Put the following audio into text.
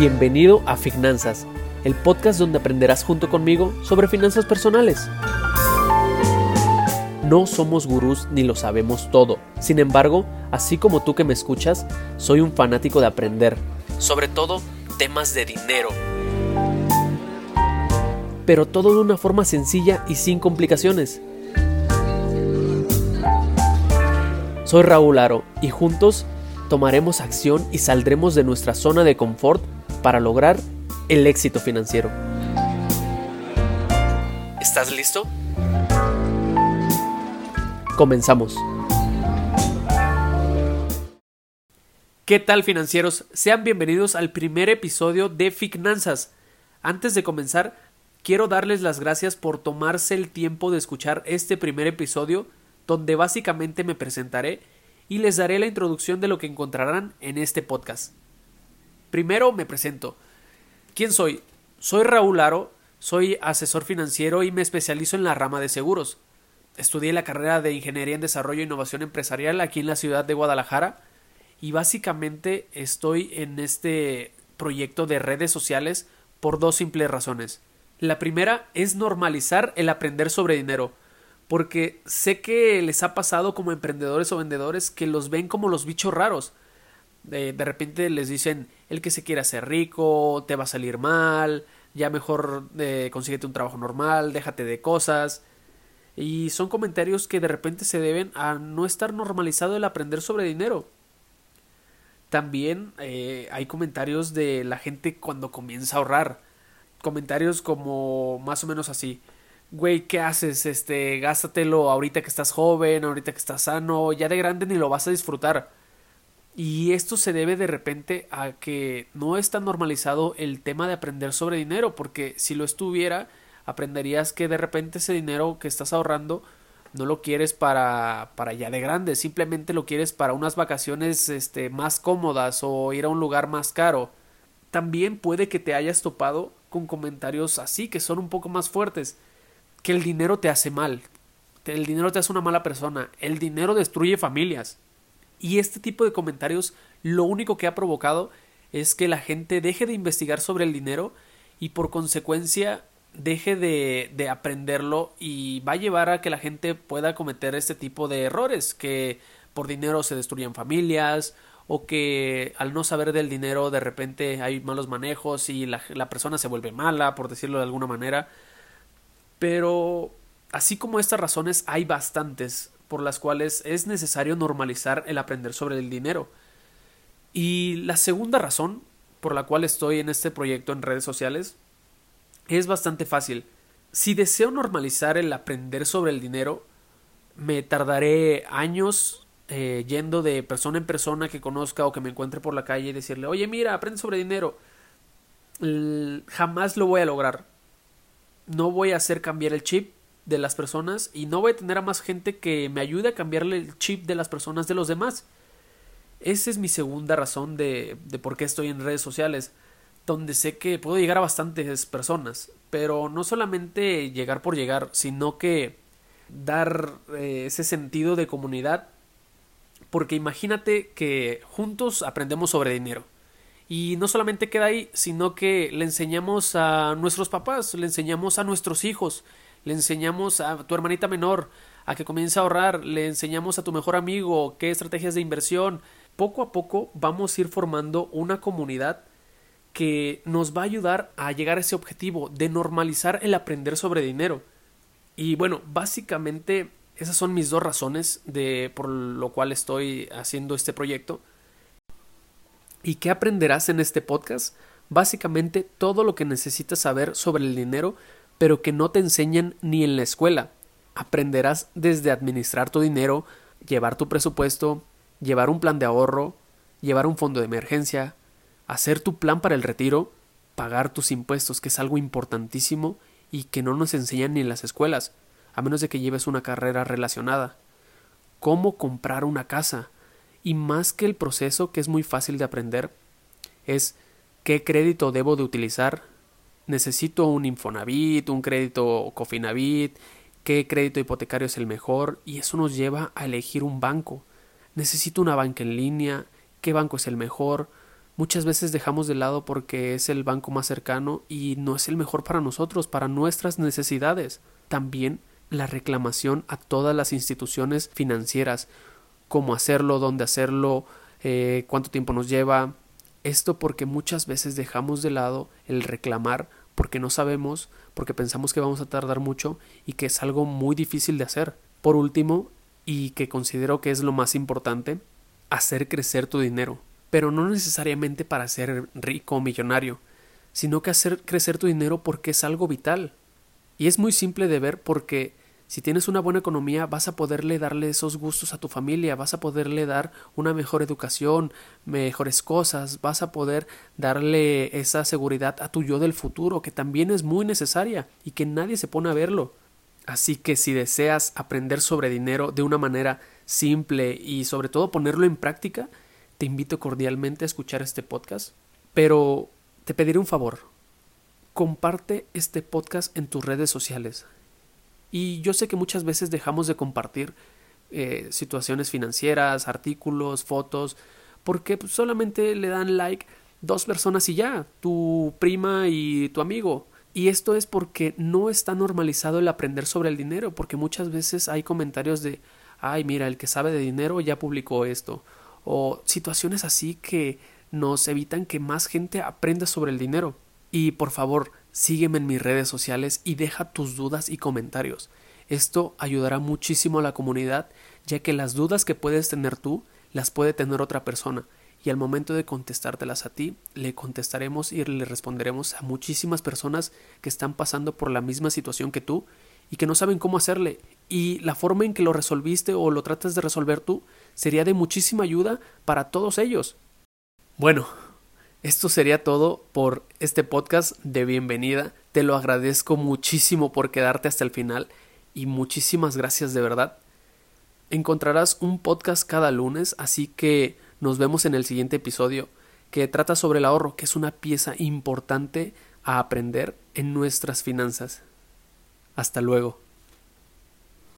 Bienvenido a Finanzas, el podcast donde aprenderás junto conmigo sobre finanzas personales. No somos gurús ni lo sabemos todo. Sin embargo, así como tú que me escuchas, soy un fanático de aprender, sobre todo temas de dinero. Pero todo de una forma sencilla y sin complicaciones. Soy Raúl Aro y juntos tomaremos acción y saldremos de nuestra zona de confort para lograr el éxito financiero. ¿Estás listo? Comenzamos. ¿Qué tal financieros? Sean bienvenidos al primer episodio de Finanzas. Antes de comenzar, quiero darles las gracias por tomarse el tiempo de escuchar este primer episodio donde básicamente me presentaré y les daré la introducción de lo que encontrarán en este podcast. Primero me presento. ¿Quién soy? Soy Raúl Aro, soy asesor financiero y me especializo en la rama de seguros. Estudié la carrera de Ingeniería en Desarrollo e Innovación Empresarial aquí en la ciudad de Guadalajara y básicamente estoy en este proyecto de redes sociales por dos simples razones. La primera es normalizar el aprender sobre dinero porque sé que les ha pasado como emprendedores o vendedores que los ven como los bichos raros. De, de repente les dicen, el que se quiere hacer rico, te va a salir mal, ya mejor eh, consíguete un trabajo normal, déjate de cosas. Y son comentarios que de repente se deben a no estar normalizado el aprender sobre dinero. También eh, hay comentarios de la gente cuando comienza a ahorrar. Comentarios como más o menos así güey, ¿qué haces? Este, gástatelo ahorita que estás joven, ahorita que estás sano, ya de grande ni lo vas a disfrutar. Y esto se debe de repente a que no está normalizado el tema de aprender sobre dinero, porque si lo estuviera, aprenderías que de repente ese dinero que estás ahorrando no lo quieres para, para ya de grande, simplemente lo quieres para unas vacaciones este, más cómodas o ir a un lugar más caro. También puede que te hayas topado con comentarios así, que son un poco más fuertes que el dinero te hace mal, el dinero te hace una mala persona, el dinero destruye familias. Y este tipo de comentarios lo único que ha provocado es que la gente deje de investigar sobre el dinero y por consecuencia deje de, de, aprenderlo y va a llevar a que la gente pueda cometer este tipo de errores, que por dinero se destruyen familias o que al no saber del dinero de repente hay malos manejos y la, la persona se vuelve mala, por decirlo de alguna manera. Pero así como estas razones hay bastantes por las cuales es necesario normalizar el aprender sobre el dinero. Y la segunda razón por la cual estoy en este proyecto en redes sociales es bastante fácil. Si deseo normalizar el aprender sobre el dinero, me tardaré años eh, yendo de persona en persona que conozca o que me encuentre por la calle y decirle, oye, mira, aprende sobre dinero. jamás lo voy a lograr no voy a hacer cambiar el chip de las personas y no voy a tener a más gente que me ayude a cambiarle el chip de las personas de los demás. Esa es mi segunda razón de, de por qué estoy en redes sociales, donde sé que puedo llegar a bastantes personas, pero no solamente llegar por llegar, sino que dar eh, ese sentido de comunidad, porque imagínate que juntos aprendemos sobre dinero y no solamente queda ahí, sino que le enseñamos a nuestros papás, le enseñamos a nuestros hijos, le enseñamos a tu hermanita menor a que comience a ahorrar, le enseñamos a tu mejor amigo qué estrategias de inversión. Poco a poco vamos a ir formando una comunidad que nos va a ayudar a llegar a ese objetivo de normalizar el aprender sobre dinero. Y bueno, básicamente esas son mis dos razones de por lo cual estoy haciendo este proyecto. ¿Y qué aprenderás en este podcast? Básicamente todo lo que necesitas saber sobre el dinero, pero que no te enseñan ni en la escuela. Aprenderás desde administrar tu dinero, llevar tu presupuesto, llevar un plan de ahorro, llevar un fondo de emergencia, hacer tu plan para el retiro, pagar tus impuestos, que es algo importantísimo y que no nos enseñan ni en las escuelas, a menos de que lleves una carrera relacionada. Cómo comprar una casa, y más que el proceso, que es muy fácil de aprender, es qué crédito debo de utilizar. Necesito un Infonavit, un crédito Cofinavit, qué crédito hipotecario es el mejor y eso nos lleva a elegir un banco. Necesito una banca en línea, qué banco es el mejor, muchas veces dejamos de lado porque es el banco más cercano y no es el mejor para nosotros, para nuestras necesidades. También la reclamación a todas las instituciones financieras, cómo hacerlo, dónde hacerlo, eh, cuánto tiempo nos lleva. Esto porque muchas veces dejamos de lado el reclamar porque no sabemos, porque pensamos que vamos a tardar mucho y que es algo muy difícil de hacer. Por último, y que considero que es lo más importante, hacer crecer tu dinero, pero no necesariamente para ser rico o millonario, sino que hacer crecer tu dinero porque es algo vital. Y es muy simple de ver porque si tienes una buena economía vas a poderle darle esos gustos a tu familia, vas a poderle dar una mejor educación, mejores cosas, vas a poder darle esa seguridad a tu yo del futuro, que también es muy necesaria y que nadie se pone a verlo. Así que si deseas aprender sobre dinero de una manera simple y sobre todo ponerlo en práctica, te invito cordialmente a escuchar este podcast. Pero te pediré un favor. Comparte este podcast en tus redes sociales. Y yo sé que muchas veces dejamos de compartir eh, situaciones financieras, artículos, fotos, porque pues, solamente le dan like dos personas y ya, tu prima y tu amigo. Y esto es porque no está normalizado el aprender sobre el dinero, porque muchas veces hay comentarios de, ay, mira, el que sabe de dinero ya publicó esto, o situaciones así que nos evitan que más gente aprenda sobre el dinero. Y por favor, sígueme en mis redes sociales y deja tus dudas y comentarios. Esto ayudará muchísimo a la comunidad, ya que las dudas que puedes tener tú las puede tener otra persona y al momento de contestártelas a ti, le contestaremos y le responderemos a muchísimas personas que están pasando por la misma situación que tú y que no saben cómo hacerle. Y la forma en que lo resolviste o lo tratas de resolver tú sería de muchísima ayuda para todos ellos. Bueno, esto sería todo por este podcast de bienvenida. Te lo agradezco muchísimo por quedarte hasta el final y muchísimas gracias de verdad. Encontrarás un podcast cada lunes, así que nos vemos en el siguiente episodio que trata sobre el ahorro, que es una pieza importante a aprender en nuestras finanzas. Hasta luego.